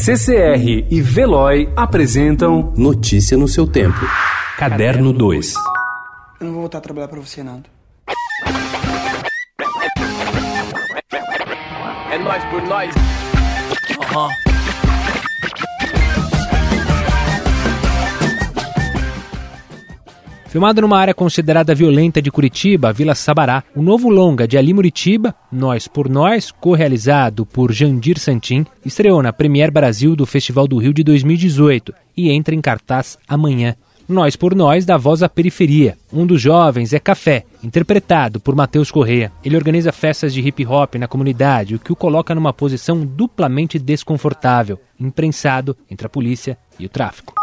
CCR e Veloy apresentam Notícia no seu tempo. Caderno 2. Eu não vou voltar a trabalhar pra você, Nando. É nós por nós. Filmado numa área considerada violenta de Curitiba, a Vila Sabará, o novo longa de Ali Muritiba, Nós por Nós, co-realizado por Jandir Santin, estreou na Premier Brasil do Festival do Rio de 2018 e entra em cartaz amanhã. Nós por Nós dá voz à periferia. Um dos jovens é Café, interpretado por Matheus Correia. Ele organiza festas de hip hop na comunidade, o que o coloca numa posição duplamente desconfortável, imprensado entre a polícia e o tráfico.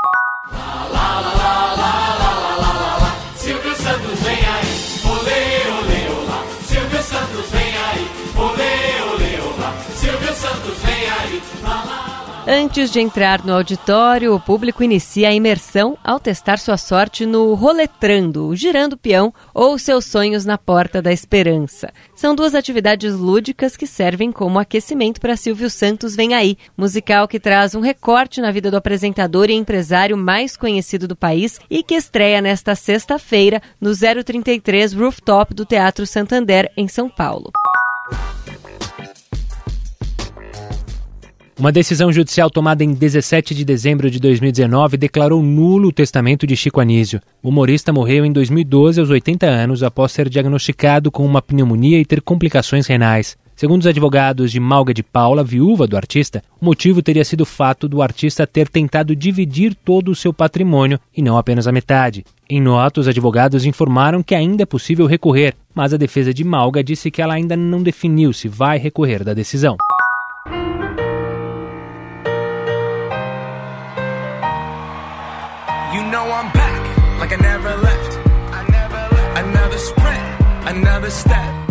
Santos vem aí, olê, olê, olá. Silvio Santos vem aí, olê, olê, olá. Silvio Santos vem aí, lá. Antes de entrar no auditório, o público inicia a imersão ao testar sua sorte no roletrando, girando peão ou seus sonhos na porta da esperança. São duas atividades lúdicas que servem como aquecimento para Silvio Santos Vem Aí, musical que traz um recorte na vida do apresentador e empresário mais conhecido do país e que estreia nesta sexta-feira no 033 Rooftop do Teatro Santander, em São Paulo. Uma decisão judicial tomada em 17 de dezembro de 2019 declarou nulo o testamento de Chico Anísio. O humorista morreu em 2012 aos 80 anos após ser diagnosticado com uma pneumonia e ter complicações renais. Segundo os advogados de Malga de Paula, viúva do artista, o motivo teria sido o fato do artista ter tentado dividir todo o seu patrimônio e não apenas a metade. Em nota, os advogados informaram que ainda é possível recorrer, mas a defesa de Malga disse que ela ainda não definiu se vai recorrer da decisão. Know I'm back, like I never left. Another sprint, another step.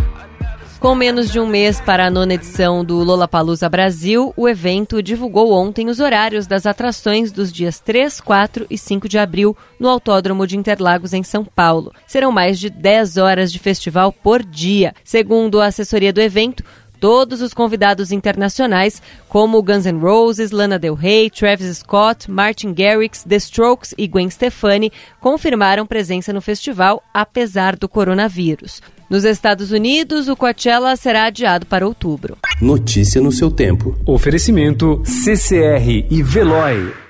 Com menos de um mês para a nona edição do Lollapalooza Brasil, o evento divulgou ontem os horários das atrações dos dias 3, 4 e 5 de abril no Autódromo de Interlagos, em São Paulo. Serão mais de 10 horas de festival por dia. Segundo a assessoria do evento, todos os convidados internacionais, como Guns N' Roses, Lana Del Rey, Travis Scott, Martin Garrix, The Strokes e Gwen Stefani, confirmaram presença no festival, apesar do coronavírus. Nos Estados Unidos, o Coachella será adiado para outubro. Notícia no seu tempo. Oferecimento CCR e Veloy.